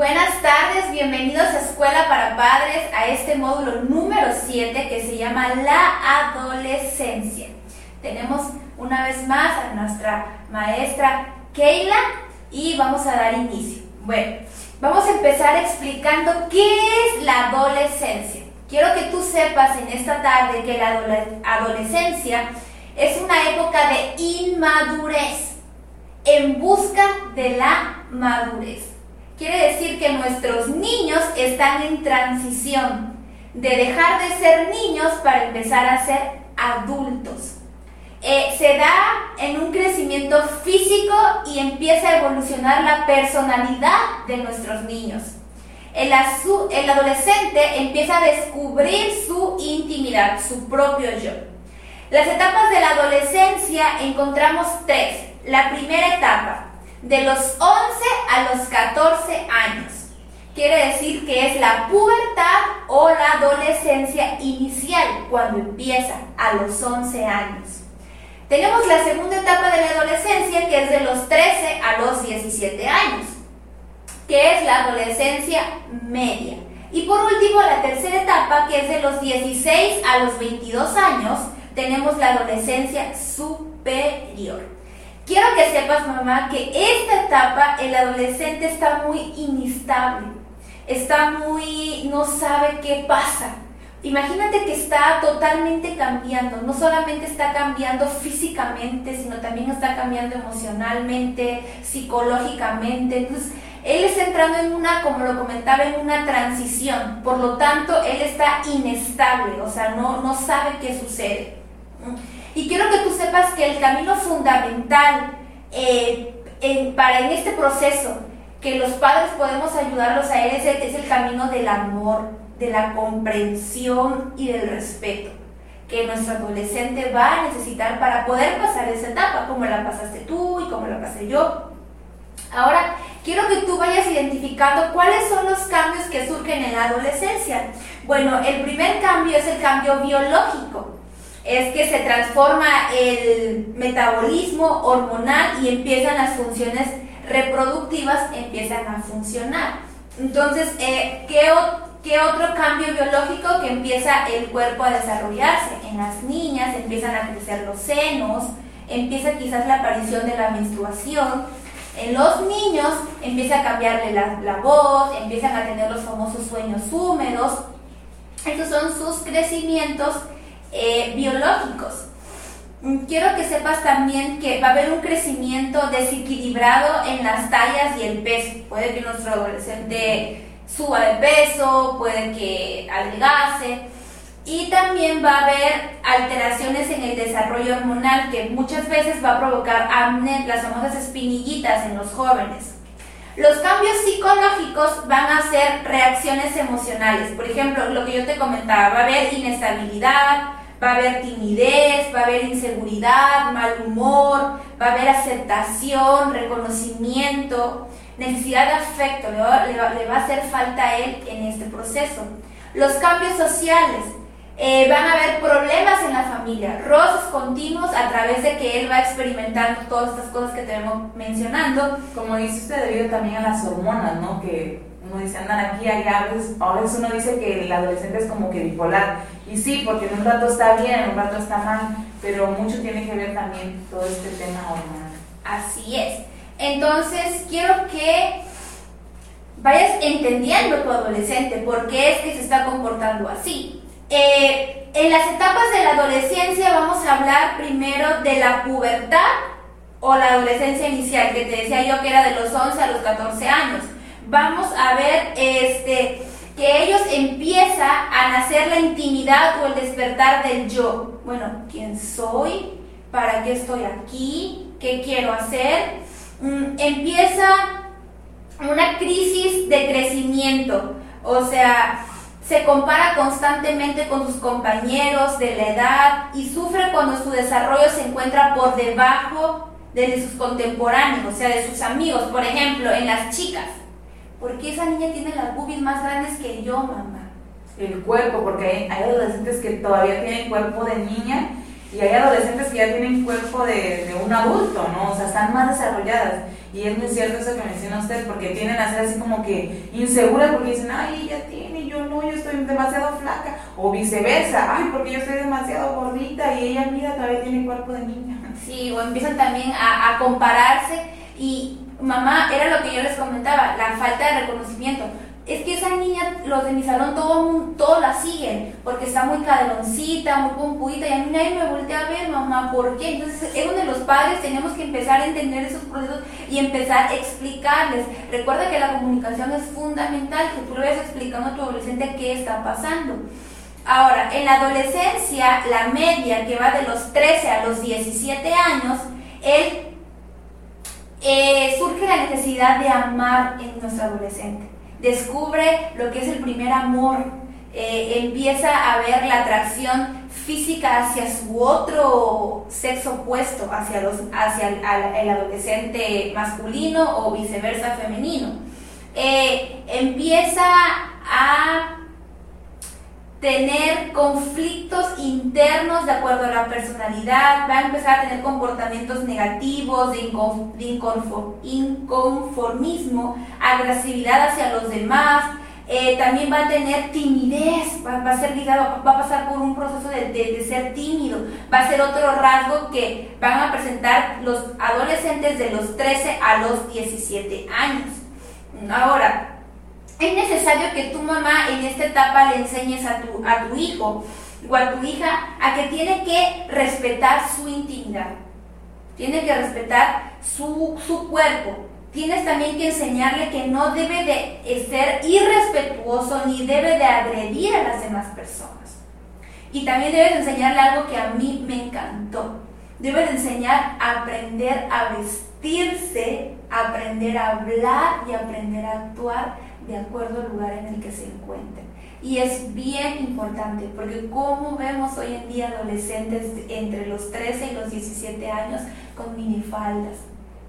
Buenas tardes, bienvenidos a Escuela para Padres, a este módulo número 7 que se llama La Adolescencia. Tenemos una vez más a nuestra maestra Keila y vamos a dar inicio. Bueno, vamos a empezar explicando qué es la adolescencia. Quiero que tú sepas en esta tarde que la adolescencia es una época de inmadurez en busca de la madurez. Quiere decir que nuestros niños están en transición de dejar de ser niños para empezar a ser adultos. Eh, se da en un crecimiento físico y empieza a evolucionar la personalidad de nuestros niños. El, el adolescente empieza a descubrir su intimidad, su propio yo. Las etapas de la adolescencia encontramos tres. La primera etapa, de los 11 a los 14 años. Quiere decir que es la pubertad o la adolescencia inicial, cuando empieza a los 11 años. Tenemos la segunda etapa de la adolescencia, que es de los 13 a los 17 años, que es la adolescencia media. Y por último, la tercera etapa, que es de los 16 a los 22 años, tenemos la adolescencia superior. Quiero que sepas, mamá, que esta etapa el adolescente está muy inestable, está muy, no sabe qué pasa. Imagínate que está totalmente cambiando, no solamente está cambiando físicamente, sino también está cambiando emocionalmente, psicológicamente. Entonces, él está entrando en una, como lo comentaba, en una transición. Por lo tanto, él está inestable, o sea, no, no sabe qué sucede. Y quiero que tú sepas que el camino fundamental eh, para en este proceso, que los padres podemos ayudarlos a él, es el, el camino del amor, de la comprensión y del respeto que nuestro adolescente va a necesitar para poder pasar esa etapa, como la pasaste tú y como la pasé yo. Ahora, quiero que tú vayas identificando cuáles son los cambios que surgen en la adolescencia. Bueno, el primer cambio es el cambio biológico es que se transforma el metabolismo hormonal y empiezan las funciones reproductivas, empiezan a funcionar. Entonces, eh, ¿qué, ¿qué, otro cambio biológico que empieza el cuerpo a desarrollarse? En las niñas empiezan a crecer los senos, empieza quizás la aparición de la menstruación. En los niños empieza a cambiarle la, la voz, empiezan a tener los famosos sueños húmedos. Estos son sus crecimientos eh, biológicos. Quiero que sepas también que va a haber un crecimiento desequilibrado en las tallas y el peso. Puede que nuestro adolescente suba de peso, puede que adelgace. Y también va a haber alteraciones en el desarrollo hormonal que muchas veces va a provocar acné, las famosas espinillitas en los jóvenes. Los cambios psicológicos van a ser reacciones emocionales. Por ejemplo, lo que yo te comentaba, va a haber inestabilidad, va a haber timidez, va a haber inseguridad, mal humor, va a haber aceptación, reconocimiento, necesidad de afecto, le va, a hacer falta a él en este proceso. Los cambios sociales, eh, van a haber problemas en la familia, roces continuos a través de que él va experimentando todas estas cosas que tenemos mencionando. Como dice usted, debido también a las hormonas, ¿no? Que uno dice andan aquí, allá, veces, a veces uno dice que el adolescente es como que bipolar. Y sí, porque en un rato está bien, en un rato está mal, pero mucho tiene que ver también todo este tema. Así es. Entonces, quiero que vayas entendiendo tu adolescente, por qué es que se está comportando así. Eh, en las etapas de la adolescencia vamos a hablar primero de la pubertad o la adolescencia inicial, que te decía yo que era de los 11 a los 14 años vamos a ver este, que ellos empieza a nacer la intimidad o el despertar del yo. Bueno, ¿quién soy? ¿Para qué estoy aquí? ¿Qué quiero hacer? Mm, empieza una crisis de crecimiento, o sea, se compara constantemente con sus compañeros de la edad y sufre cuando su desarrollo se encuentra por debajo de sus contemporáneos, o sea, de sus amigos, por ejemplo, en las chicas. ¿Por qué esa niña tiene las boobies más grandes que yo, mamá? El cuerpo, porque hay, adolescentes que todavía tienen cuerpo de niña Y hay adolescentes que ya tienen cuerpo de, de un adulto, ¿no? O sea, están más desarrolladas. Y es muy cierto eso que menciona usted, porque tienden a ser así como que inseguras porque dicen, ay, ella tiene, yo no, yo estoy demasiado flaca. O viceversa, ay, porque yo estoy demasiado gordita y ella, mira, todavía tiene cuerpo de niña. Sí, o empiezan también a, a compararse y mamá, era lo que yo les comentaba, la falta de reconocimiento es que esa niña, los de mi salón, todos todo la siguen, porque está muy caderoncita, muy pompudita, y a mí nadie me voltea a ver, mamá, ¿por qué? Entonces es donde los padres tenemos que empezar a entender esos procesos y empezar a explicarles. Recuerda que la comunicación es fundamental, que tú le vayas explicando a tu adolescente qué está pasando. Ahora, en la adolescencia, la media que va de los 13 a los 17 años, él, eh, surge la necesidad de amar en nuestro adolescente descubre lo que es el primer amor, eh, empieza a ver la atracción física hacia su otro sexo opuesto, hacia, los, hacia el, adolescente masculino o viceversa femenino. Eh, empieza a tener conflictos internos de acuerdo a la personalidad, va a empezar a tener comportamientos negativos, de, inconformismo, agresividad hacia los demás, eh, también va a tener timidez, va, a ser ligado, va a pasar por un proceso de, de, ser tímido, va a ser otro rasgo que van a presentar los adolescentes de los 13 a los 17 años. Ahora, es necesario que tu mamá en esta etapa le enseñes a tu, a tu hijo o a tu hija a que tiene que respetar su intimidad, tiene que respetar su, cuerpo. Tienes también que enseñarle que no debe de ser irrespetuoso ni debe de agredir a las demás personas. Y también debes enseñarle algo que a mí me encantó. Debes enseñar a aprender a vestirse, aprender a hablar y aprender a actuar de acuerdo al lugar en el que se encuentren. Y es bien importante porque como vemos hoy en día adolescentes entre los 13 y los 17 años con minifaldas,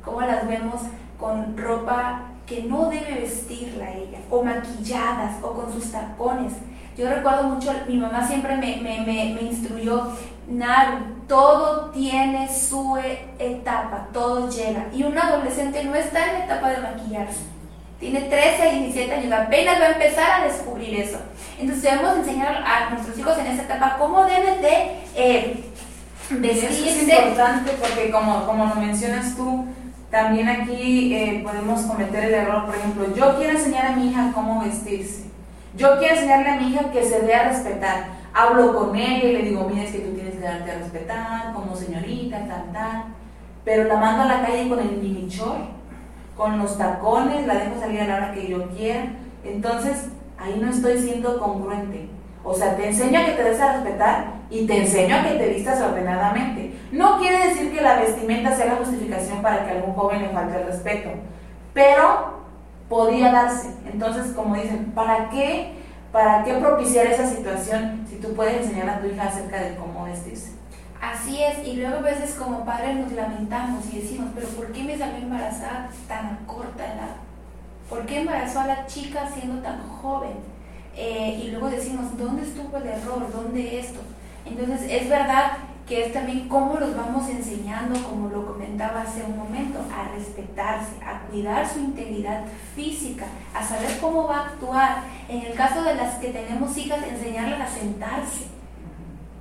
como las vemos con ropa que no debe vestirla ella, o maquilladas, o con sus tacones. Yo recuerdo mucho, mi mamá siempre me, me, me, instruyó, Naru, todo tiene su etapa, todo llega. Y un adolescente no está en la etapa de maquillarse tiene 13, 17 años, apenas va a empezar a descubrir eso. Entonces debemos enseñar a nuestros hijos en esta etapa cómo deben de eh, vestirse. Eso es importante porque como, como lo mencionas tú, también aquí eh, podemos cometer el error, por ejemplo, yo quiero enseñar a mi hija cómo vestirse. Yo quiero enseñarle a mi hija que se dé a respetar. Hablo con ella y le digo, mira, es que tú tienes que darte a respetar como señorita, tal, tal. Pero la mando a la calle con el mini con los tacones, la dejo salir a la hora que yo quiera. Entonces, ahí no estoy siendo congruente. O sea, te enseño a que te des a respetar y te enseño a que te vistas ordenadamente. No quiere decir que la vestimenta sea la justificación para que a algún joven le falte el respeto, pero podría darse. Entonces, como dicen, ¿para qué, para qué propiciar esa situación si tú puedes enseñar a tu hija acerca de cómo vestirse? Así es, y luego a veces como padres nos lamentamos y decimos, pero ¿por qué me salió embarazada tan corta edad? ¿Por qué embarazó a la chica siendo tan joven? Eh, y luego decimos, ¿dónde estuvo el error? ¿Dónde esto? Entonces es verdad que es también cómo los vamos enseñando, como lo comentaba hace un momento, a respetarse, a cuidar su integridad física, a saber cómo va a actuar. En el caso de las que tenemos hijas, enseñarles a sentarse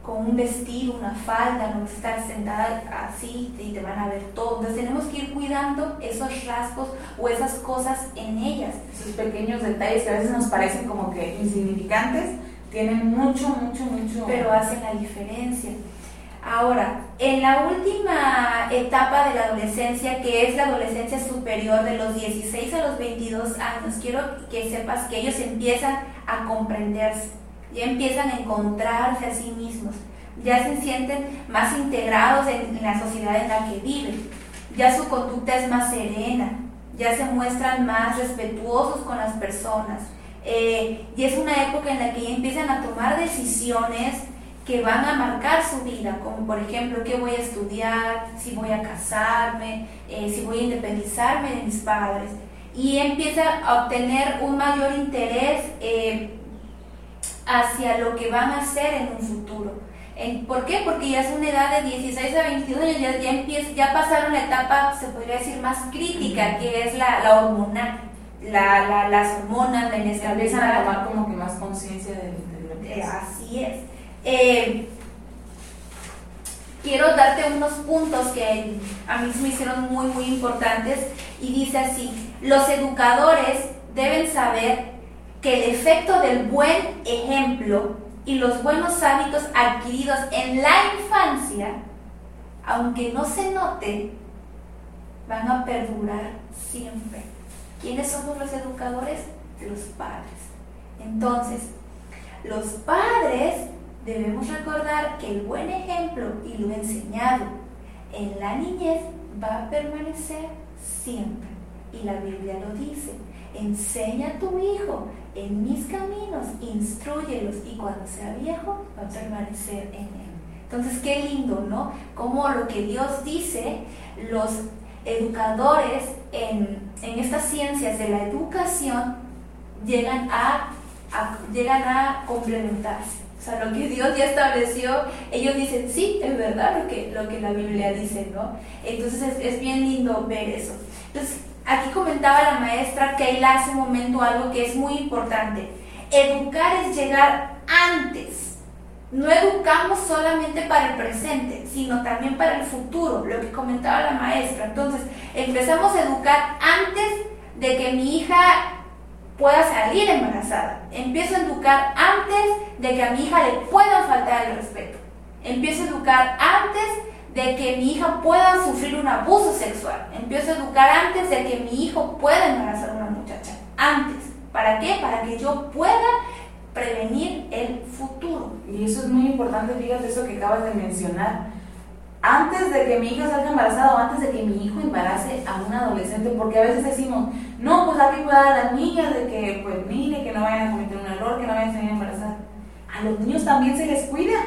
con un vestido, una falda, no estar sentada así y te van a ver todo. Entonces tenemos que ir cuidando esos rasgos o esas cosas en ellas. Esos pequeños detalles que a veces nos parecen como que insignificantes, tienen mucho, mucho, mucho. Pero hacen la diferencia. Ahora, en la última etapa de la adolescencia, que es la adolescencia superior de los 16 a los 22 años, quiero que sepas que ellos empiezan a comprenderse ya empiezan a encontrarse a sí mismos, ya se sienten más integrados en, la sociedad en la que viven, ya su conducta es más serena, ya se muestran más respetuosos con las personas. Eh, y es una época en la que ya empiezan a tomar decisiones que van a marcar su vida, como por ejemplo qué voy a estudiar, si voy a casarme, eh, si voy a independizarme de mis padres. Y empieza a obtener un mayor interés eh, hacia lo que van a hacer en un futuro. ¿Por qué? Porque ya es una edad de 16 a 22 años, ya, ya, empieza, ya pasaron la etapa, se podría decir, más crítica, que es la, la hormonal. La, la, las hormonas, la Empiezan a tomar como que más conciencia de, lo que Así es. Eh, quiero darte unos puntos que a mí se me hicieron muy, muy importantes y dice así, los educadores deben saber que el efecto del buen ejemplo y los buenos hábitos adquiridos en la infancia, aunque no se note, van a perdurar siempre. ¿Quiénes somos los educadores? Los padres. Entonces, los padres debemos recordar que el buen ejemplo y lo enseñado en la niñez va a permanecer siempre. Y la Biblia lo dice. Enseña a tu hijo en mis caminos, instruyelos y cuando sea viejo va a permanecer en él. Entonces, qué lindo, ¿no? Como lo que Dios dice, los educadores en, en estas ciencias de la educación llegan a, llegan a complementarse. O sea, lo que Dios ya estableció, ellos dicen, sí, es verdad lo que, lo que la Biblia dice, ¿no? Entonces es, es bien lindo ver eso. Entonces, Aquí comentaba la maestra Keila hace un momento algo que es muy importante. Educar es llegar antes. No educamos solamente para el presente, sino también para el futuro, lo que comentaba la maestra. Entonces, empezamos a educar antes de que mi hija pueda salir embarazada. Empiezo a educar antes de que a mi hija le puedan faltar el respeto. Empiezo a educar antes de que mi hija pueda sufrir un abuso sexual. Empiezo a educar antes de que mi hijo pueda embarazar a una muchacha. Antes. ¿Para qué? Para que yo pueda prevenir el futuro. Y eso es muy importante, fíjate eso que acabas de mencionar. Antes de que mi hija salga embarazada antes de que mi hijo embarace a un adolescente, porque a veces decimos, no, pues hay que cuidar a las niñas de que, pues mire, que no vayan a cometer un error, que no vayan a salir embarazar. A los niños también se les cuida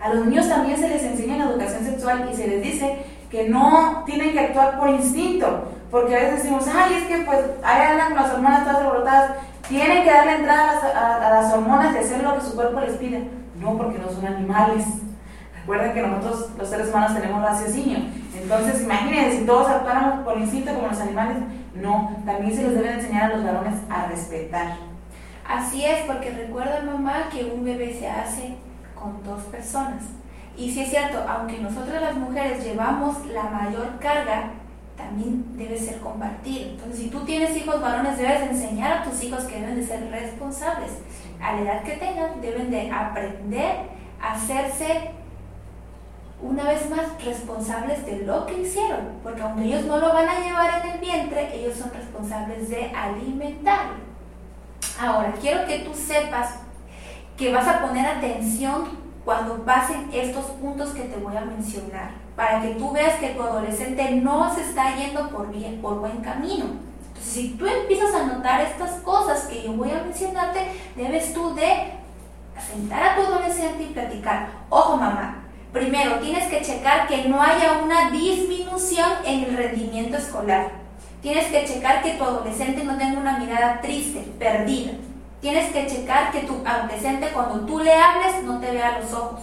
a los niños también se les enseña la educación sexual y se les dice que no tienen que actuar por instinto, porque a veces decimos, ay, es que pues ahí andan con las hormonas todas alborotadas, tienen que darle entrada a las, hormonas y hacer lo que su cuerpo les pide. No, porque no son animales. Recuerden que nosotros los seres humanos tenemos raciocinio. Entonces, imagínense, si todos actuáramos por instinto como los animales, no, también se les debe enseñar a los varones a respetar. Así es, porque recuerda mamá que un bebé se hace con dos personas. Y si es cierto, aunque nosotras las mujeres llevamos la mayor carga, también debe ser compartido. Entonces, si tú tienes hijos varones, debes enseñar a tus hijos que deben de ser responsables. A la edad que tengan, deben de aprender a hacerse una vez más responsables de lo que hicieron, porque aunque ellos no lo van a llevar en el vientre, ellos son responsables de alimentarlo. Ahora, quiero que tú sepas que vas a poner atención cuando pasen estos puntos que te voy a mencionar, para que tú veas que tu adolescente no se está yendo por, bien, por buen camino. Entonces, si tú empiezas a notar estas cosas que yo voy a mencionarte, debes tú de sentar a tu adolescente y platicar. Ojo, mamá, primero tienes que checar que no haya una disminución en el rendimiento escolar. Tienes que checar que tu adolescente no tenga una mirada triste, perdida. Tienes que checar que tu adolescente cuando tú le hables no te vea los ojos.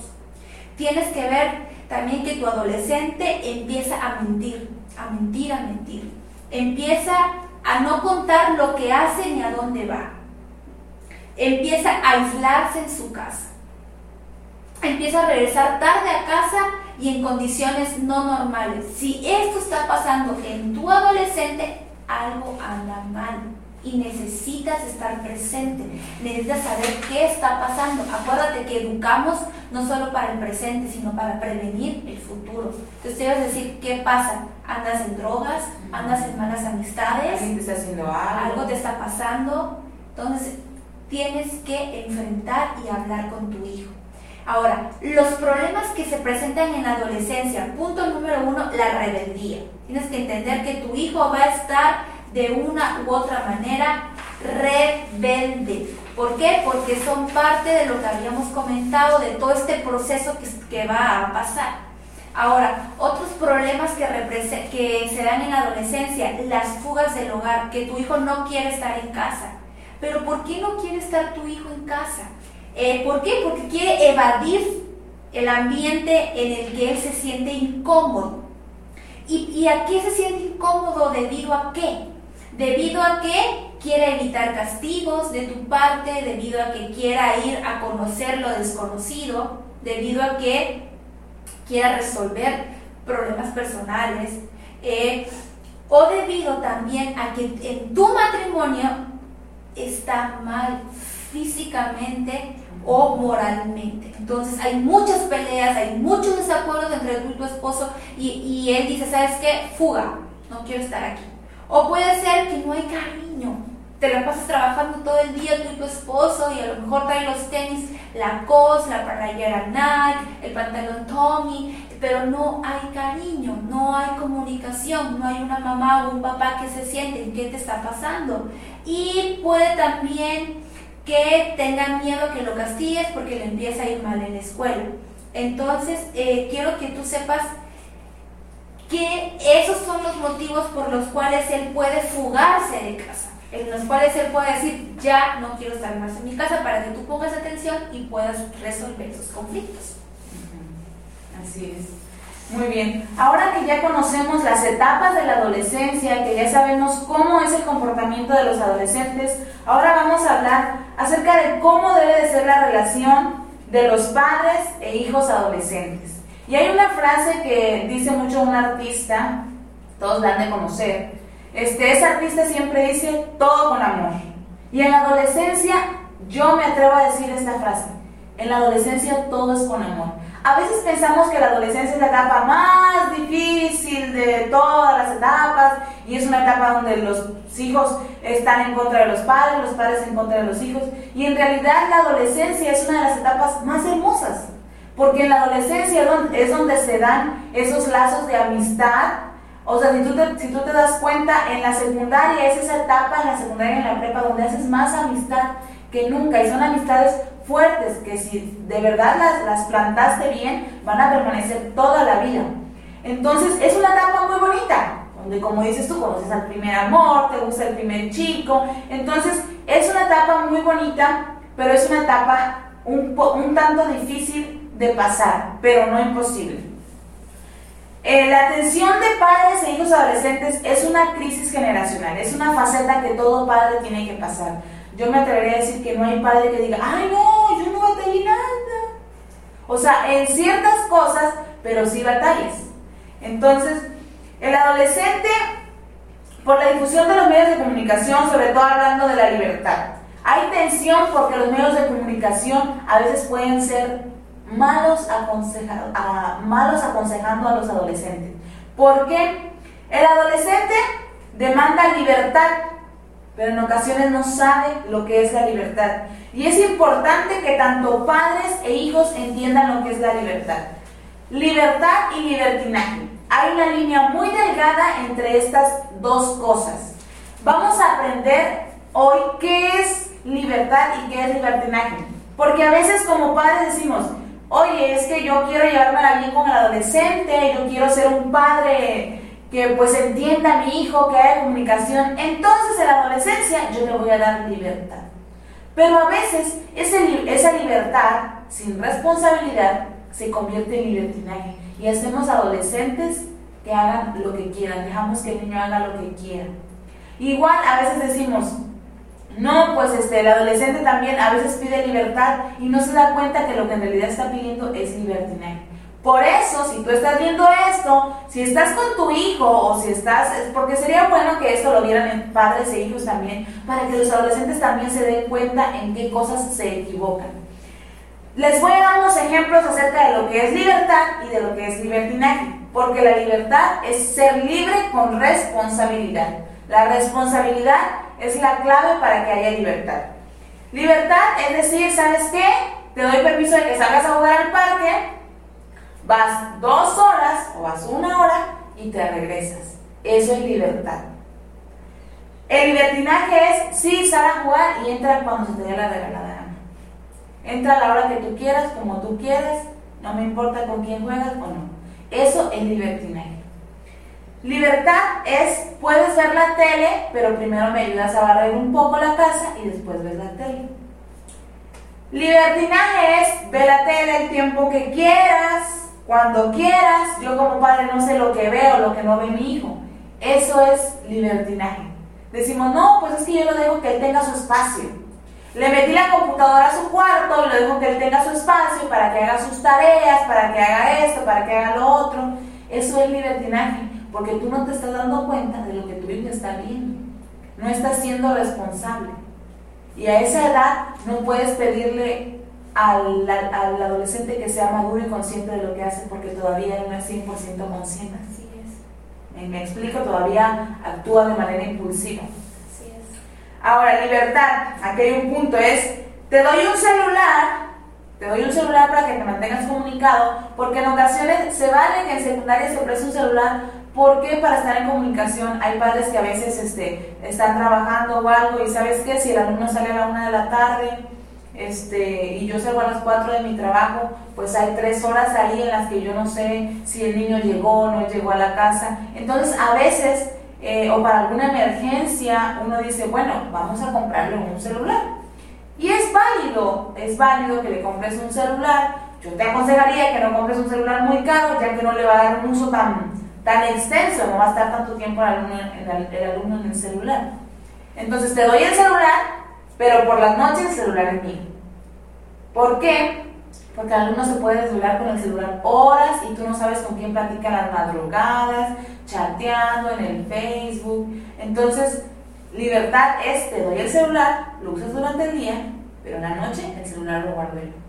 Tienes que ver también que tu adolescente empieza a mentir, a mentir, a mentir. Empieza a no contar lo que hace ni a dónde va. Empieza a aislarse en su casa. Empieza a regresar tarde a casa y en condiciones no normales. Si esto está pasando en tu adolescente, algo anda mal y necesitas estar presente, necesitas saber qué está pasando. Acuérdate que educamos no solo para el presente, sino para prevenir el futuro. Entonces debes decir, ¿qué pasa? ¿Andas en drogas? ¿Andas en malas amistades? ¿Alguien te está haciendo algo? ¿Algo te está pasando? Entonces tienes que enfrentar y hablar con tu hijo. Ahora, los problemas que se presentan en la adolescencia, punto número uno, la rebeldía. Tienes que entender que tu hijo va a estar de una u otra manera rebelde. ¿Por qué? Porque son parte de lo que habíamos comentado, de todo este proceso que, que va a pasar. Ahora, otros problemas que, que se dan en la adolescencia, las fugas del hogar, que tu hijo no quiere estar en casa. Pero ¿por qué no quiere estar tu hijo en casa? Eh, ¿Por qué? Porque quiere evadir el ambiente en el que él se siente incómodo. ¿Y, ¿Y a qué se siente incómodo? ¿Debido a qué? Debido a que quiere evitar castigos de tu parte, debido a que quiera ir a conocer lo desconocido, debido a que quiera resolver problemas personales, eh, o debido también a que en tu matrimonio está mal físicamente o moralmente. Entonces hay muchas peleas, hay muchos desacuerdos entre tú y tu esposo y, y él dice, ¿sabes qué? Fuga, no quiero estar aquí. O puede ser que no hay cariño, te la pasas trabajando todo el día tú y tu esposo y a lo mejor trae los tenis, la cos, la playera Nike, el pantalón Tommy, pero no hay cariño, no hay comunicación, no hay una mamá o un papá que se sienten qué te está pasando. Y puede también que tengan miedo que lo castigues porque le empieza a ir mal en la escuela. Entonces, eh, quiero que tú sepas que esos son los motivos por los cuales él puede fugarse de casa en los cuales él puede decir, ya no quiero estar más en mi casa para que tú pongas atención y puedas resolver esos conflictos. Así es. Muy bien. Ahora que ya conocemos las etapas de la adolescencia, que ya sabemos cómo es el comportamiento de los adolescentes, ahora vamos a hablar acerca de cómo debe de ser la relación de los padres e hijos adolescentes. Y hay una frase que dice mucho un artista, todos la han de conocer, este, ese artista siempre dice todo con amor. Y en la adolescencia, yo me atrevo a decir esta frase. En la adolescencia todo es con amor. A veces pensamos que la adolescencia es la etapa más difícil de todas las etapas y es una etapa donde los hijos están en contra de los padres, los padres en contra de los hijos. Y en realidad la adolescencia es una de las etapas más hermosas, porque en la adolescencia es donde se dan esos lazos de amistad o sea, si tú, te, si tú te das cuenta, en la secundaria es esa etapa, en la secundaria en la prepa, donde haces más amistad que nunca. Y son amistades fuertes que si de verdad las, las plantaste bien, van a permanecer toda la vida. Entonces, es una etapa muy bonita, donde como dices tú, conoces al primer amor, te gusta el primer chico. Entonces, es una etapa muy bonita, pero es una etapa un, un tanto difícil de pasar, pero no imposible. Eh, la atención de padres e hijos adolescentes es una crisis generacional, es una faceta que todo padre tiene que pasar. Yo me atrevería a decir que no hay padre que diga, ay no, yo no batallé nada. O sea, en ciertas cosas, pero sí batallas. Entonces, el adolescente, por la difusión de los medios de comunicación, sobre todo hablando de la libertad, hay tensión porque los medios de comunicación a veces pueden ser malos, malos aconsejando a los adolescentes. Porque el adolescente demanda libertad, pero en ocasiones no sabe lo que es la libertad. Y es importante que tanto padres e hijos entiendan lo que es la libertad. Libertad y libertinaje. Hay una línea muy delgada entre estas dos cosas. Vamos a aprender hoy qué es libertad y qué es libertinaje. Porque a veces como padres decimos, oye, es que yo quiero llevármela bien con el adolescente, yo quiero ser un padre que pues entienda a mi hijo, que haya comunicación, entonces en la adolescencia yo le voy a dar libertad. Pero a veces esa libertad sin responsabilidad se convierte en libertinaje y hacemos adolescentes que hagan lo que quieran, dejamos que el niño haga lo que quiera. Igual a veces decimos, no, pues este, el adolescente también a veces pide libertad y no se da cuenta que lo que en realidad está pidiendo es libertinaje. Por eso, si tú estás viendo esto, si estás con tu hijo o si estás, porque sería bueno que esto lo vieran padres e hijos también, para que los adolescentes también se den cuenta en qué cosas se equivocan. Les voy a dar unos ejemplos acerca de lo que es libertad y de lo que es libertinaje, porque la libertad es ser libre con responsabilidad. La responsabilidad es la clave para que haya libertad. Libertad es decir, ¿sabes qué? Te doy permiso de que salgas a jugar al parque, vas dos horas o vas una hora y te regresas. Eso es libertad. El libertinaje es, sí, sal a jugar y entra cuando se te dé la regalada gana. Entra a la hora que tú quieras, como tú quieras, no me importa con quién juegas o no. Eso es libertinaje. Libertad es, puedes ver la tele, pero primero me ayudas a barrer un poco la casa y después ves la tele. Libertinaje es ver la tele el tiempo que quieras, cuando quieras. Yo como padre no sé lo que veo, lo que no ve mi hijo. Eso es libertinaje. Decimos, no, pues es que yo lo dejo que él tenga su espacio. Le metí la computadora a su cuarto, lo dejo que él tenga su espacio para que haga sus tareas, para que haga esto, para que haga lo otro. Eso es libertinaje, porque tú no te estás dando cuenta de lo que tu hijo está viendo. No estás siendo responsable. Y a esa edad no puedes pedirle al, al, adolescente que sea maduro y consciente de lo que hace, porque todavía no es 100% consciente. Así es. Me, explico, todavía actúa de manera impulsiva. Así es. Ahora, libertad, aquí hay un punto, es, te doy un celular te doy un celular para que te mantengas comunicado, porque en ocasiones se vale que en secundaria se preste un celular, porque para estar en comunicación hay padres que a veces este, están trabajando o algo y sabes que si el alumno sale a la una de la tarde este, y yo salgo a las cuatro de mi trabajo, pues hay tres horas ahí en las que yo no sé si el niño llegó o no llegó a la casa. Entonces a veces, eh, o para alguna emergencia, uno dice, bueno, vamos a comprarle un celular. Y es válido, es válido que le compres un celular. Yo te aconsejaría que no compres un celular muy caro, ya que no le va a dar un uso tan, tan extenso, no va a estar tanto tiempo el alumno, en el celular. Entonces te doy el celular, pero por las noches el celular es mío. ¿Por qué? Porque el alumno se puede desvelar con el celular horas y tú no sabes con quién platica las madrugadas, chateando en el Facebook. Entonces, Libertad es, te doy el celular, lo usas durante el día, pero en la noche el celular lo guardo yo.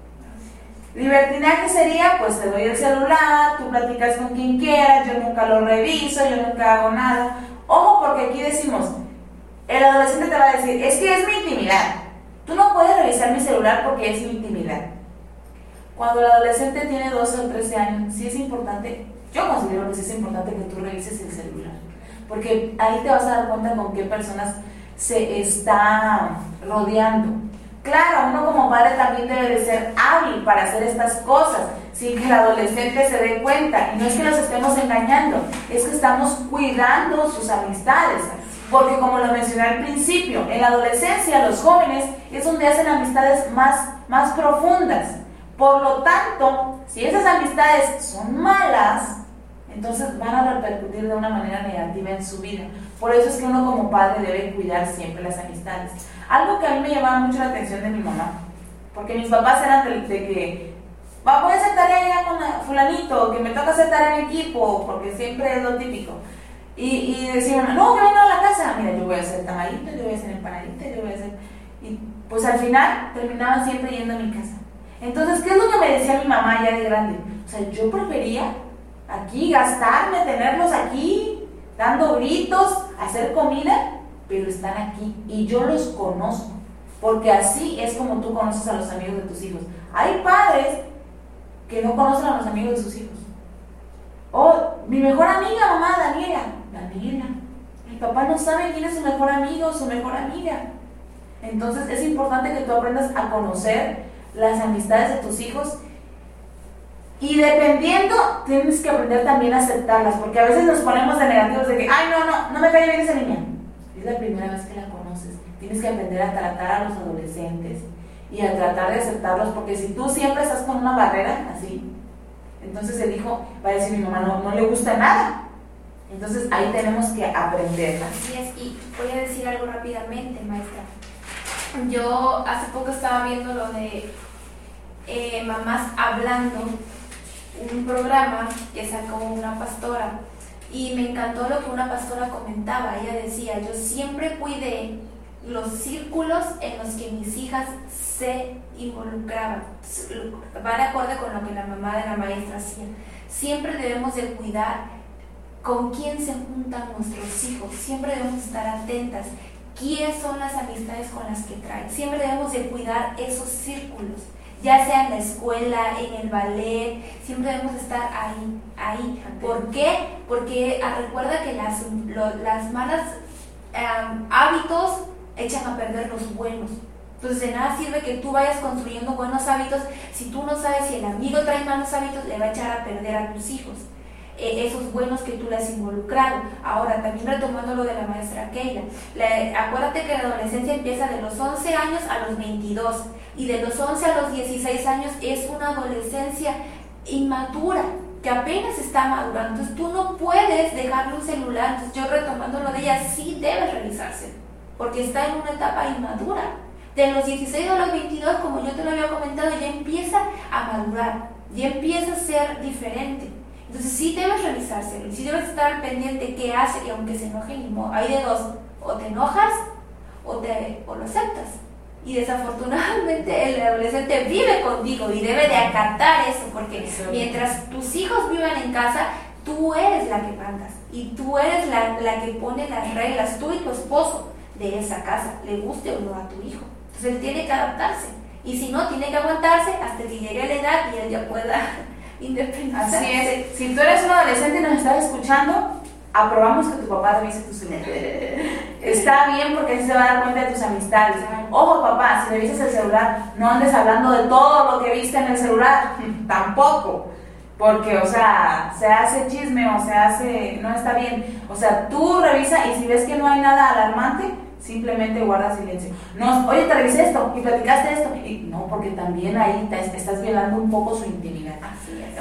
Libertinaje sería, pues te doy el celular, tú platicas con quien quieras, yo nunca lo reviso, yo nunca hago nada. Ojo, porque aquí decimos, el adolescente te va a decir, es que es mi intimidad. Tú no puedes revisar mi celular porque es mi intimidad. Cuando el adolescente tiene 12 o 13 años, sí es importante, yo considero que sí es importante que tú revises el celular porque ahí te vas a dar cuenta con qué personas se está rodeando. Claro, uno como padre también debe de ser hábil para hacer estas cosas, sin que el adolescente se dé cuenta. Y no es que los estemos engañando, es que estamos cuidando sus amistades. Porque como lo mencioné al principio, en la adolescencia los jóvenes es donde hacen amistades más, más profundas. Por lo tanto, si esas amistades son malas, entonces van a repercutir de una manera negativa en su vida. Por eso es que uno como padre debe cuidar siempre las amistades. Algo que a mí me llamaba mucho la atención de mi mamá, porque mis papás eran de, que, voy a hacer tarea con fulanito, que me toca hacer tarea en equipo, porque siempre es lo típico. Y, y decían, no, que venga a la casa, mira, yo voy a hacer tamalito, yo voy a hacer empanadita, yo voy a hacer... Y pues al final terminaban siempre yendo a mi casa. Entonces, ¿qué es lo que me decía mi mamá ya de grande? O sea, yo prefería aquí, gastarme, tenerlos aquí, dando gritos, hacer comida, pero están aquí y yo los conozco, porque así es como tú conoces a los amigos de tus hijos. Hay padres que no conocen a los amigos de sus hijos. Oh, mi mejor amiga, mamá, Daniela. Daniela. Mi papá no sabe quién es su mejor amigo su mejor amiga. Entonces es importante que tú aprendas a conocer las amistades de tus hijos y dependiendo, tienes que aprender también a aceptarlas, porque a veces nos ponemos de negativos de que, ay, no, no, no me cae bien esa niña. Es la primera vez que la conoces. Tienes que aprender a tratar a los adolescentes y a tratar de aceptarlos, porque si tú siempre estás con una barrera así, entonces el hijo va a decir, mi mamá no, no le gusta nada. Entonces ahí tenemos que aprenderla. Así es, y voy a decir algo rápidamente, maestra. Yo hace poco estaba viendo lo de eh, mamás hablando un programa que sacó una pastora y me encantó lo que una pastora comentaba. Ella decía, yo siempre cuidé los círculos en los que mis hijas se involucraban. Va de acuerdo con lo que la mamá de la maestra hacía. Siempre debemos de cuidar con quién se juntan nuestros hijos. Siempre debemos estar atentas. ¿Quiénes son las amistades con las que traen? Siempre debemos de cuidar esos círculos ya sea en la escuela, en el ballet, siempre debemos estar ahí, ahí. ¿Por qué? Porque ah, recuerda que las, las malas hábitos echan a perder los buenos. Entonces de nada sirve que tú vayas construyendo buenos hábitos si tú no sabes si el amigo trae malos hábitos, le va a echar a perder a tus hijos. Eh, esos buenos que tú le has involucrado. Ahora, también retomando lo de la maestra Keila, acuérdate que la adolescencia empieza de los 11 años a los 22 y de los 11 a los 16 años es una adolescencia inmadura que apenas está madurando. Entonces tú no puedes dejarle un celular. Entonces yo retomando lo de ella, sí debe revisarse, porque está en una etapa inmadura. De los 16 a los 22, como yo te lo había comentado, ya empieza a madurar, ya empieza a ser diferente. Entonces sí debes revisárselo, sí debes estar pendiente qué hace y aunque se enoje. Hay de dos, o te enojas o, te, o lo aceptas. Y desafortunadamente el adolescente vive contigo y debe de acatar eso, porque mientras tus hijos vivan en casa, tú eres la que mandas y tú eres la, la que pone las reglas, tú y tu esposo de esa casa, le guste o no a tu hijo. Entonces él tiene que adaptarse. Y si no, tiene que aguantarse hasta que llegue la edad y él ya pueda independizarse. Así es. Si tú eres un adolescente y nos estás escuchando, aprobamos que tu papá revise tu celular. Está bien porque así se va a dar cuenta de tus amistades. Ojo, papá, si revisas el celular, no andes hablando de todo lo que viste en el celular. Tampoco. Porque, o sea, se hace chisme o se hace. No está bien. O sea, tú revisa y si ves que no hay nada alarmante, simplemente guarda silencio. No, oye, te revisé esto y platicaste esto. Y, no, porque también ahí te, estás violando un poco su intimidad.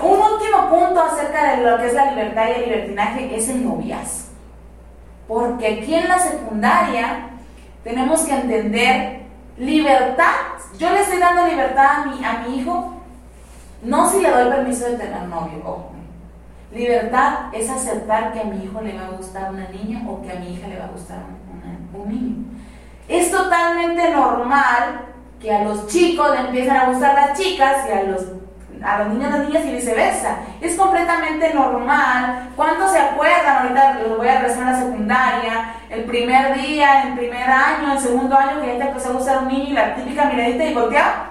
Un último punto acerca de lo que es la libertad y el libertinaje es el noviazgo. Porque aquí en la secundaria tenemos que entender libertad. Yo le estoy dando libertad a mi, a mi hijo, no si le doy permiso de tener novio, ojo. Libertad es aceptar que a mi hijo le va a gustar una niña o que a mi hija le va a gustar un niño. Es totalmente normal que a los chicos le empiezan a gustar las chicas y a los, a los niños las niñas y viceversa. Es completamente normal. ¿Cuántos se acuerdan? Ahorita lo voy a regresar a la secundaria, el primer día, el primer año, el segundo año que ya te empezó a gustar un niño y la típica miradita y voltea.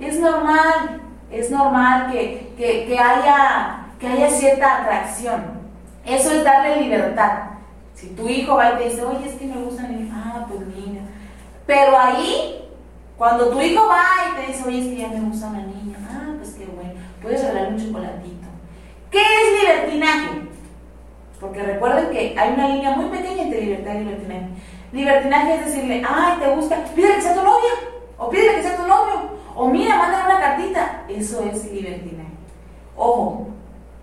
Es normal, es normal que, que haya, que haya cierta atracción. Eso es darle libertad. Si tu hijo va y te dice, oye, es que me gusta niños, ah, pues niña. Pero ahí, cuando tu hijo va y te dice, oye, es que ya me gusta una niña, ah, pues qué bueno, puedes regalar un chocolatito. ¿Qué es libertinaje? Porque recuerden que hay una línea muy pequeña entre libertad y libertinaje. Libertinaje es decirle, ay, te gusta, pídele que sea tu novia, o pídele que sea tu novio, o mira, mándale una cartita. Eso es libertinaje. Ojo,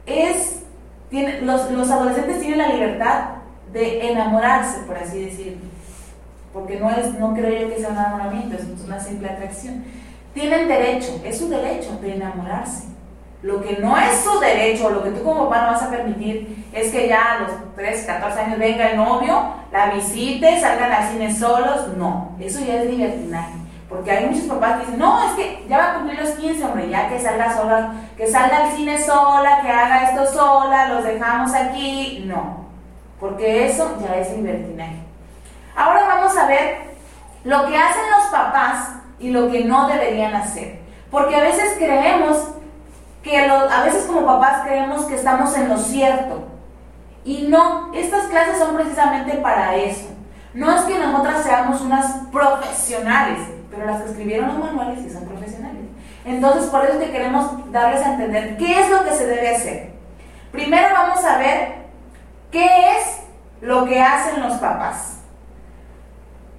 es, tiene, los, los adolescentes tienen la libertad de enamorarse, por así decirlo. Porque no, es, no creo yo que sea un enamoramiento, es una simple atracción. Tienen derecho, es su derecho de enamorarse. Lo que no es su derecho, lo que tú como papá no vas a permitir, es que ya a los 13, 14 años venga el novio, la visite, salgan al cine solos. No, eso ya es libertinaje. Porque hay muchos papás que dicen, no, es que ya va a cumplir los 15, hombre, ya que salga sola, que salga al cine sola, que haga esto sola, los dejamos aquí. No, porque eso ya es libertinaje. Ahora vamos a ver lo que hacen los papás y lo que no deberían hacer. Porque a veces creemos que a veces como papás creemos que estamos en lo cierto. Y no, estas clases son precisamente para eso. No es que nosotras seamos unas profesionales, pero las que escribieron los manuales sí son profesionales. Entonces, por eso que queremos darles a entender qué es lo que se debe hacer. Primero vamos a ver ¿Qué es lo que hacen los papás?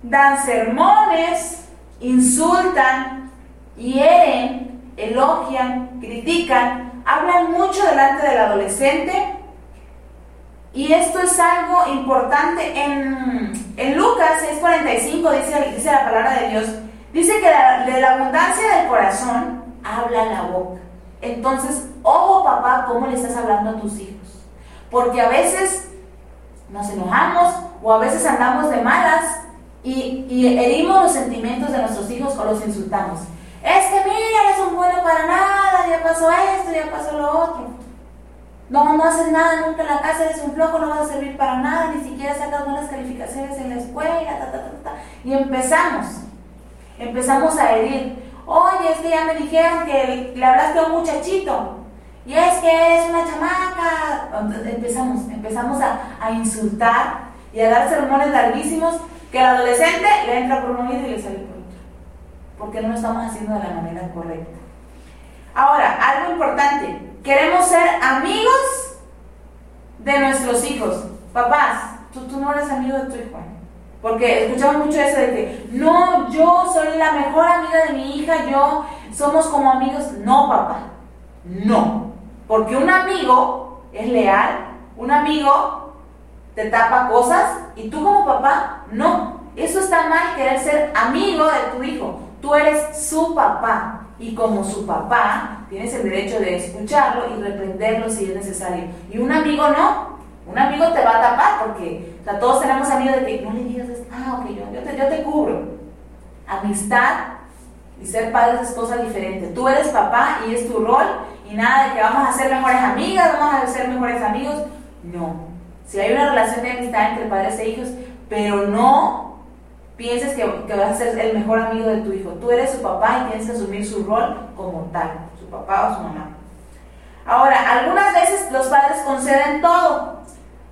Dan sermones, insultan, hieren, elogian, critican, hablan mucho delante del adolescente. Y esto es algo importante. En, en Lucas 6:45 dice, dice la palabra de Dios, dice que de la abundancia del corazón habla la boca. Entonces, ojo papá, ¿cómo le estás hablando a tus hijos? Porque a veces nos enojamos o a veces andamos de malas y, herimos los sentimientos de nuestros hijos o los insultamos. Es que mira, no son bueno para nada, ya pasó esto, ya pasó lo otro. No, no haces nada nunca en la casa, eres un flojo, no vas a servir para nada, ni siquiera sacas buenas calificaciones en la escuela, ta, ta, ta, y empezamos, empezamos a herir. Oye, es que ya me dijeron que le hablaste a un muchachito. Y es que eres una chamaca. empezamos, empezamos a, insultar y a dar sermones larguísimos que el adolescente le entra por un oído y le sale por otro. Porque no lo estamos haciendo de la manera correcta. Ahora, algo importante. Queremos ser amigos de nuestros hijos. Papás, tú, tú no eres amigo de tu hijo. Porque escuchamos mucho eso de que no, yo soy la mejor amiga de mi hija, yo somos como amigos. No, papá, no. Porque un amigo es leal, un amigo te tapa cosas y tú como papá, no. Eso está mal querer ser amigo de tu hijo. Tú eres su papá y como su papá tienes el derecho de escucharlo y reprenderlo si es necesario. Y un amigo no. Un amigo te va a tapar porque todos tenemos amigos de que no le digas, ah, ok, yo, te, yo te cubro. Amistad y ser padre es cosa diferente. Tú eres papá y es tu rol y nada de que vamos a ser mejores amigas, vamos a ser mejores amigos. No. Si hay una relación de amistad entre padres e hijos, pero no pienses que, que, vas a ser el mejor amigo de tu hijo. Tú eres su papá y tienes que asumir su rol como tal, su papá o su mamá. Ahora, algunas veces los padres conceden todo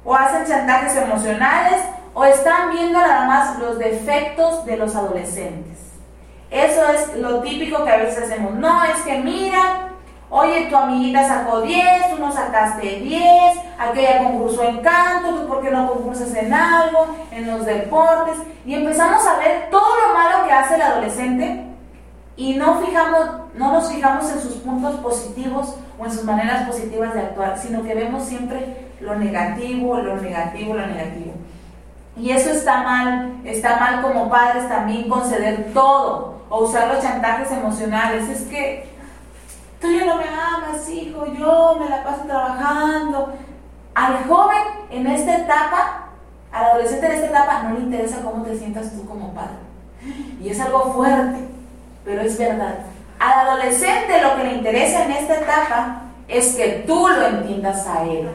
o hacen chantajes emocionales o están viendo nada más los defectos de los adolescentes. Eso es lo típico que a veces hacemos. No, es que mira, oye, tu amiguita sacó 10, tú no sacaste 10, aquella concursó en canto, tú por qué no concursas en algo, en los deportes. Y empezamos a ver todo lo malo que hace el adolescente y no, fijamos, no nos fijamos en sus puntos positivos o en sus maneras positivas de actuar, sino que vemos siempre lo negativo, lo negativo, lo negativo. Y eso está mal, está mal como padres también conceder todo o usar los chantajes emocionales. Es que tú ya no me amas, hijo, yo me la paso trabajando. Al joven en esta etapa, al adolescente en esta etapa, no le interesa cómo te sientas tú como padre. Y es algo fuerte, pero es verdad. Al adolescente lo que le interesa en esta etapa es que tú lo entiendas a él.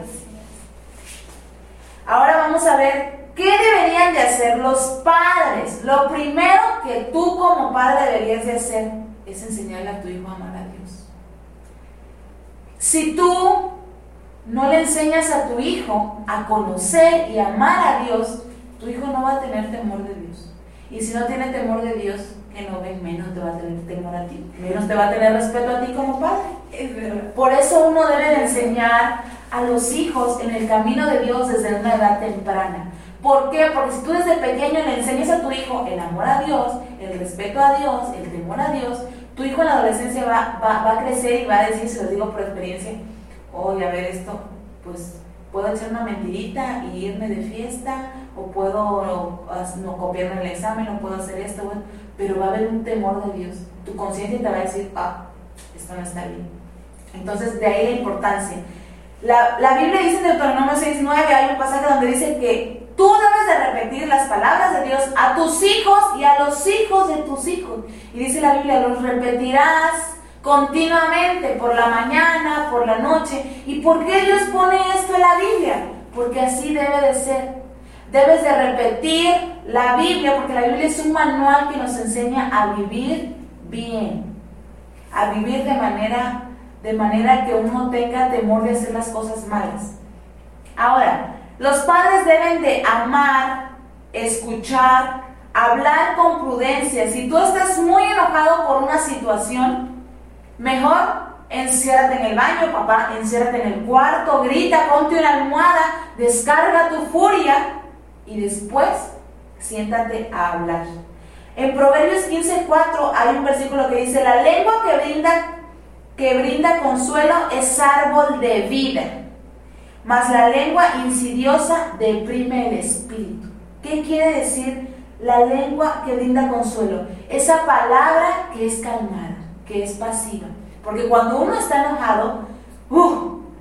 Ahora vamos a ver qué deberían de hacer los padres. Lo primero que tú como padre deberías de hacer es enseñarle a tu hijo a amar. Si tú no le enseñas a tu hijo a conocer y amar a Dios, tu hijo no va a tener temor de Dios. Y si no tiene temor de Dios, que no ven, menos te va a tener temor a ti, menos te va a tener respeto a ti como padre. Es verdad. Por eso uno debe de enseñar a los hijos en el camino de Dios desde una edad temprana. ¿Por qué? Porque si tú desde pequeño le enseñas a tu hijo el amor a Dios, el respeto a Dios, el temor a Dios, tu hijo en la adolescencia va, va, a crecer y va a decir, se lo digo por experiencia, oye, a ver esto, pues puedo echar una mentirita y irme de fiesta, o puedo no, copiarme el examen, o puedo hacer esto, pero va a haber un temor de Dios. Tu conciencia te va a decir, ah, esto no está bien. Entonces, de ahí la importancia. La, la Biblia dice en Deuteronomio 6.9, hay un pasaje donde dice que debes de repetir las palabras de Dios a tus hijos y a los hijos de tus hijos. Y dice la Biblia, los repetirás continuamente, por la mañana, por la noche. ¿Y por qué Dios pone esto en la Biblia? Porque así debe de ser. Debes de repetir la Biblia, porque la Biblia es un manual que nos enseña a vivir bien, a vivir de manera de manera que uno tenga temor de hacer las cosas malas. Ahora, los padres deben de amar, escuchar, hablar con prudencia. Si tú estás muy enojado por una situación, mejor enciérrate en el baño, papá, enciérrate en el cuarto, grita, ponte una almohada, descarga tu furia y después siéntate a hablar. En Proverbios 15:4 hay un versículo que dice, la lengua que brinda que brinda consuelo es árbol de vida, mas la lengua insidiosa deprime el espíritu. ¿Qué quiere decir la lengua que brinda consuelo? Esa palabra que es calmada, que es pasiva. Porque cuando uno está enojado,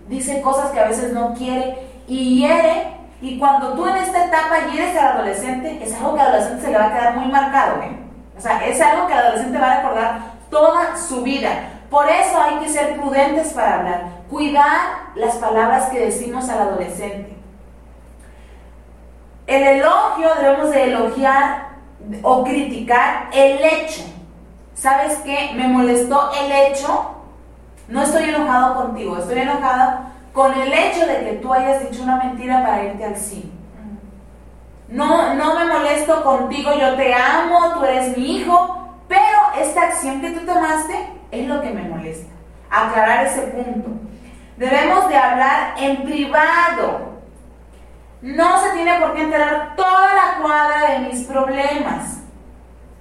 dice cosas que a veces no quiere y hiere. Y cuando tú en esta etapa hieres al adolescente, es algo que al adolescente se le va a quedar muy marcado. ¿eh? O sea, es algo que al adolescente va a recordar toda su vida. Por eso hay que ser prudentes para hablar, cuidar las palabras que decimos al adolescente. El elogio debemos de elogiar o criticar el hecho. ¿Sabes qué? Me molestó el hecho. No estoy enojado contigo, estoy enojada con el hecho de que tú hayas dicho una mentira para irte al cine. No, no me molesto contigo, yo te amo, tú eres mi hijo, pero esta acción que tú tomaste es lo que me molesta. Aclarar ese punto. Debemos de hablar en privado. No se tiene por qué enterar toda la cuadra de mis problemas.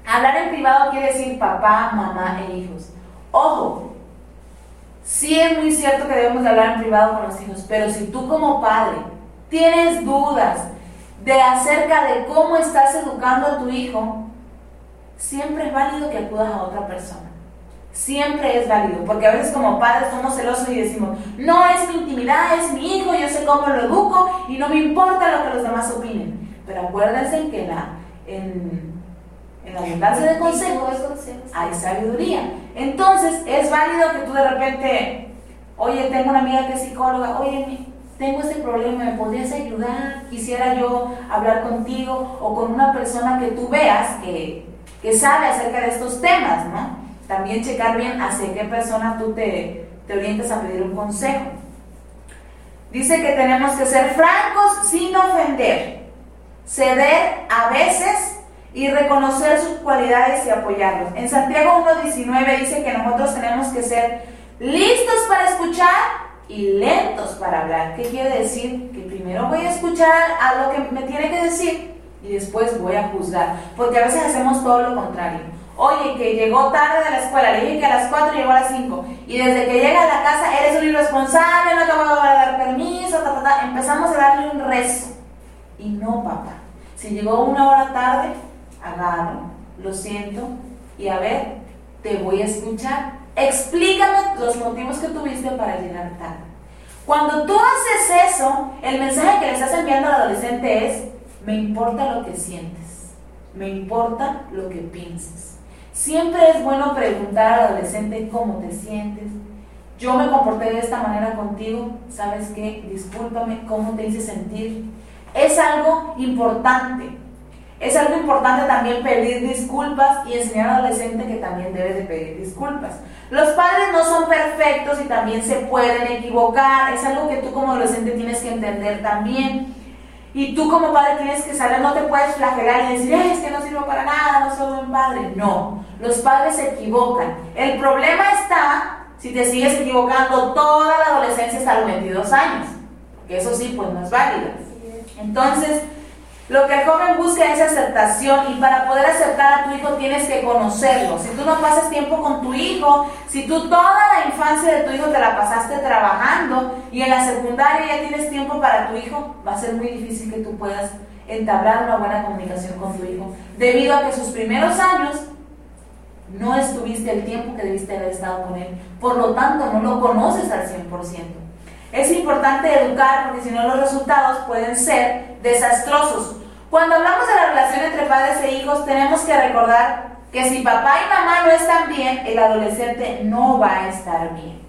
Hablar en privado quiere decir papá, mamá e hijos. Ojo, sí es muy cierto que debemos de hablar en privado con los hijos, pero si tú como padre tienes dudas de acerca de cómo estás educando a tu hijo, siempre es válido que acudas a otra persona. Siempre es válido, porque a veces como padres somos celosos y decimos, no es mi intimidad, es mi hijo, yo sé cómo lo educo y no me importa lo que los demás opinen. Pero acuérdense que la, en, en la abundancia de consejos hay sabiduría. Entonces es válido que tú de repente, oye, tengo una amiga que es psicóloga, oye, tengo este problema, ¿me podrías ayudar? Quisiera yo hablar contigo o con una persona que tú veas que, que sabe acerca de estos temas, ¿no? También checar bien hacia qué persona tú te, te orientas a pedir un consejo. Dice que tenemos que ser francos sin ofender, ceder a veces y reconocer sus cualidades y apoyarlos. En Santiago 1.19 dice que nosotros tenemos que ser listos para escuchar y lentos para hablar. ¿Qué quiere decir? Que primero voy a escuchar a lo que me tiene que decir y después voy a juzgar. Porque a veces hacemos todo lo contrario. Oye, que llegó tarde de la escuela, le dije que a las 4 llegó a las 5. Y desde que llega a la casa eres un irresponsable, no te voy a dar permiso, empezamos a darle un rezo. Y no, papá. Si llegó una hora tarde, agarro, lo siento y a ver, te voy a escuchar. Explícame los motivos que tuviste para llegar tarde. Cuando tú haces eso, el mensaje que le estás enviando al adolescente es, me importa lo que sientes, me importa lo que pienses. Siempre es bueno preguntar al adolescente cómo te sientes. Yo me comporté de esta manera contigo, ¿sabes qué? Discúlpame, ¿cómo te hice sentir? Es algo importante. Es algo importante también pedir disculpas y enseñar al adolescente que también debe de pedir disculpas. Los padres no son perfectos y también se pueden equivocar. Es algo que tú como adolescente tienes que entender también. Y tú como padre tienes que saber, no te puedes flagelar y decir, es que no sirvo para nada, no soy buen padre. No, los padres se equivocan. El problema está si te sigues equivocando toda la adolescencia hasta los 22 años, que eso sí, pues no es válido. Entonces, lo que el joven busca es aceptación y para poder aceptar a tu hijo tienes que conocerlo. Si tú no pasas tiempo con tu hijo, si tú toda la infancia de tu hijo te la pasaste trabajando y en la secundaria ya tienes tiempo para tu hijo, va a ser muy difícil que tú puedas entablar una buena comunicación con tu hijo, debido a que sus primeros años no estuviste el tiempo que debiste haber estado con él. Por lo tanto, no lo conoces al 100%. Es importante educar porque si no los resultados pueden ser desastrosos. Cuando hablamos de la relación entre padres e hijos, tenemos que recordar que si papá y mamá no están bien, el adolescente no va a estar bien.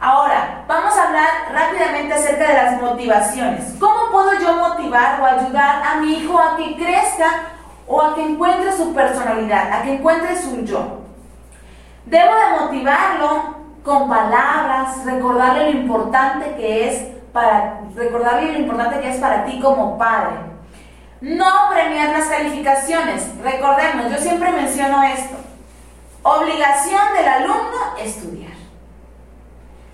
Ahora, vamos a hablar rápidamente acerca de las motivaciones. ¿Cómo puedo yo motivar o ayudar a mi hijo a que crezca o a que encuentre su personalidad, a que encuentre su yo? Debo de motivarlo con palabras, recordarle lo importante que es para recordarle lo importante que es para ti como padre. No premiar las calificaciones. Recordemos, yo siempre menciono esto. Obligación del alumno estudiar.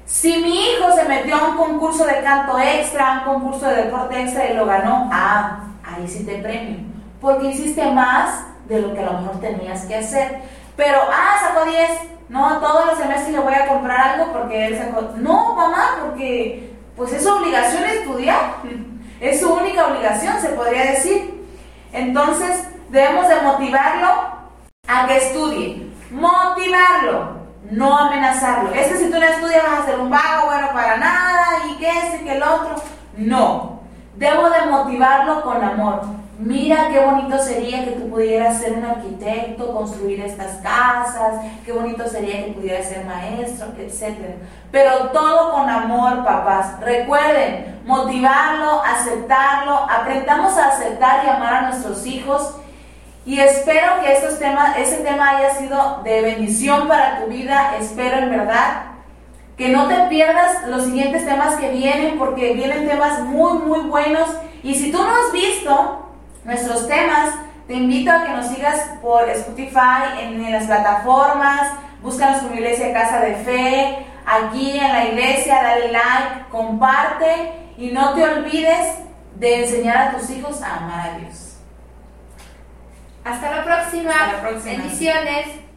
Si mi hijo se metió a un concurso de canto extra, a un concurso de deporte extra y lo ganó, ah, ahí sí te premio. Porque hiciste más de lo que a lo mejor tenías que hacer. Pero, ah, sacó 10, no, todos los semestres le voy a comprar algo porque él sacó. No, mamá, porque pues es su obligación estudiar. Es su única obligación, se podría decir. Entonces, debemos de motivarlo a que estudie. Motivarlo, no amenazarlo. Es que si tú no estudias vas a ser un vago, bueno, para nada, y que ese, que el otro. No. Debo de motivarlo con amor mira qué bonito sería que tú pudieras ser un arquitecto, construir estas casas, qué bonito sería que pudieras ser maestro, etc. Pero todo con amor, papás. Recuerden, motivarlo, aceptarlo, aprendamos a aceptar y amar a nuestros hijos. Y espero que estos temas, ese tema haya sido de bendición para tu vida. Espero en verdad que no te pierdas los siguientes temas que vienen, porque vienen temas muy, muy buenos. Y si tú no has visto nuestros temas. Te invito a que nos sigas por Spotify, en, las plataformas, búscanos como Iglesia Casa de Fe, aquí en la iglesia, dale like, comparte y no te olvides de enseñar a tus hijos a amar a Dios. Hasta la próxima. Hasta la próxima. Bendiciones.